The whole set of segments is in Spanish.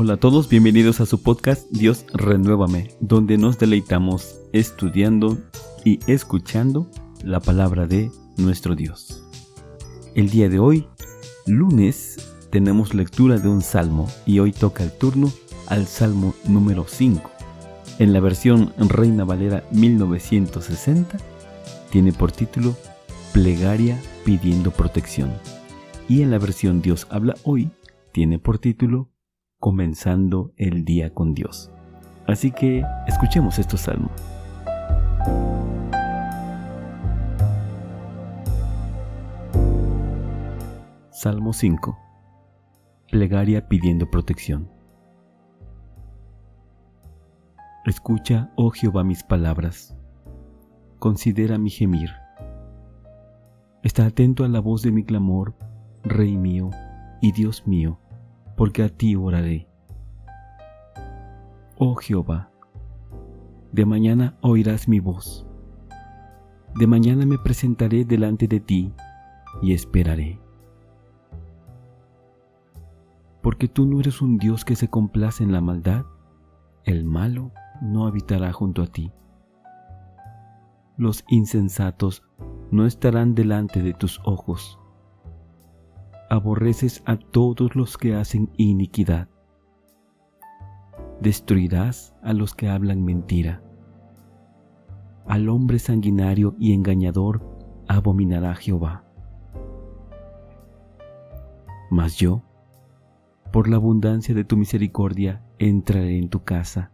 Hola a todos, bienvenidos a su podcast Dios Renuévame, donde nos deleitamos estudiando y escuchando la palabra de nuestro Dios. El día de hoy, lunes, tenemos lectura de un salmo y hoy toca el turno al salmo número 5. En la versión Reina Valera 1960 tiene por título Plegaria pidiendo protección. Y en la versión Dios habla hoy tiene por título Comenzando el día con Dios. Así que escuchemos estos salmos. Salmo 5. Plegaria pidiendo protección. Escucha, oh Jehová, mis palabras. Considera mi gemir. Está atento a la voz de mi clamor, Rey mío y Dios mío, porque a ti oraré. Oh Jehová, de mañana oirás mi voz. De mañana me presentaré delante de ti y esperaré. Porque tú no eres un Dios que se complace en la maldad, el malo no habitará junto a ti. Los insensatos no estarán delante de tus ojos. Aborreces a todos los que hacen iniquidad. Destruirás a los que hablan mentira. Al hombre sanguinario y engañador abominará Jehová. Mas yo, por la abundancia de tu misericordia, entraré en tu casa.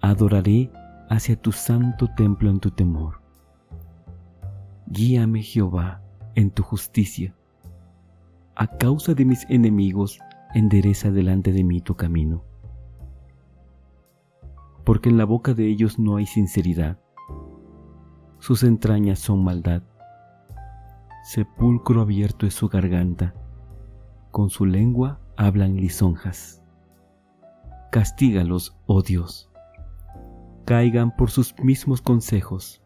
Adoraré hacia tu santo templo en tu temor. Guíame Jehová en tu justicia. A causa de mis enemigos, endereza delante de mí tu camino. Porque en la boca de ellos no hay sinceridad. Sus entrañas son maldad. Sepulcro abierto es su garganta. Con su lengua hablan lisonjas. Castígalos, oh Dios. Caigan por sus mismos consejos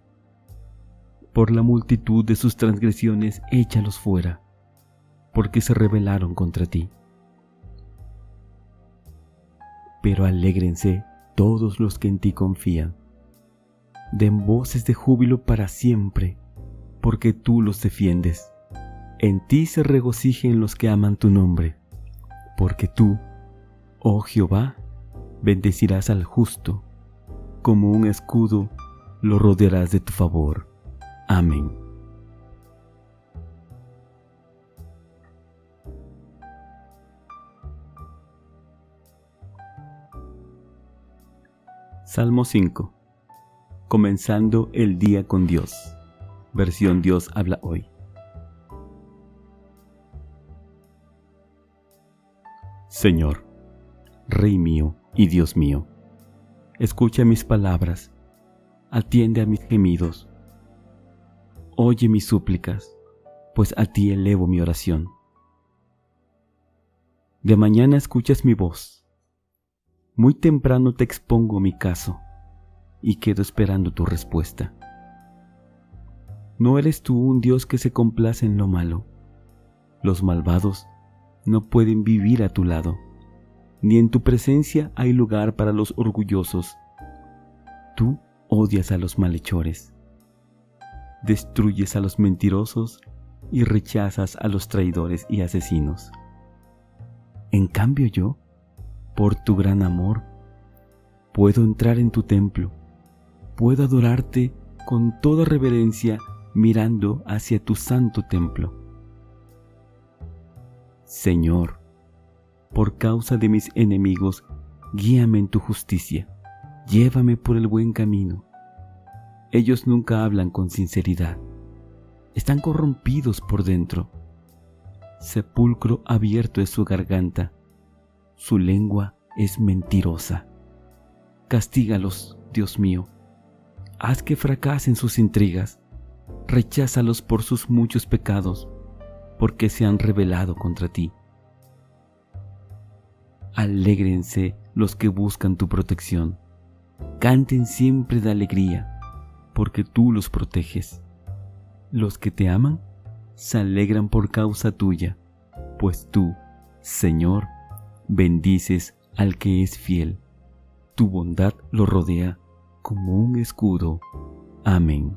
por la multitud de sus transgresiones, échalos fuera, porque se rebelaron contra ti. Pero alégrense todos los que en ti confían. Den voces de júbilo para siempre, porque tú los defiendes. En ti se regocijen los que aman tu nombre, porque tú, oh Jehová, bendecirás al justo, como un escudo lo rodearás de tu favor. Amén. Salmo 5. Comenzando el día con Dios. Versión Dios habla hoy. Señor, Rey mío y Dios mío, escucha mis palabras, atiende a mis gemidos Oye mis súplicas, pues a ti elevo mi oración. De mañana escuchas mi voz. Muy temprano te expongo mi caso y quedo esperando tu respuesta. No eres tú un Dios que se complace en lo malo. Los malvados no pueden vivir a tu lado, ni en tu presencia hay lugar para los orgullosos. Tú odias a los malhechores destruyes a los mentirosos y rechazas a los traidores y asesinos. En cambio yo, por tu gran amor, puedo entrar en tu templo, puedo adorarte con toda reverencia mirando hacia tu santo templo. Señor, por causa de mis enemigos, guíame en tu justicia, llévame por el buen camino ellos nunca hablan con sinceridad. Están corrompidos por dentro. Sepulcro abierto es su garganta. Su lengua es mentirosa. Castígalos, Dios mío. Haz que fracasen sus intrigas. Recházalos por sus muchos pecados, porque se han rebelado contra ti. Alégrense los que buscan tu protección. Canten siempre de alegría porque tú los proteges. Los que te aman se alegran por causa tuya, pues tú, Señor, bendices al que es fiel. Tu bondad lo rodea como un escudo. Amén.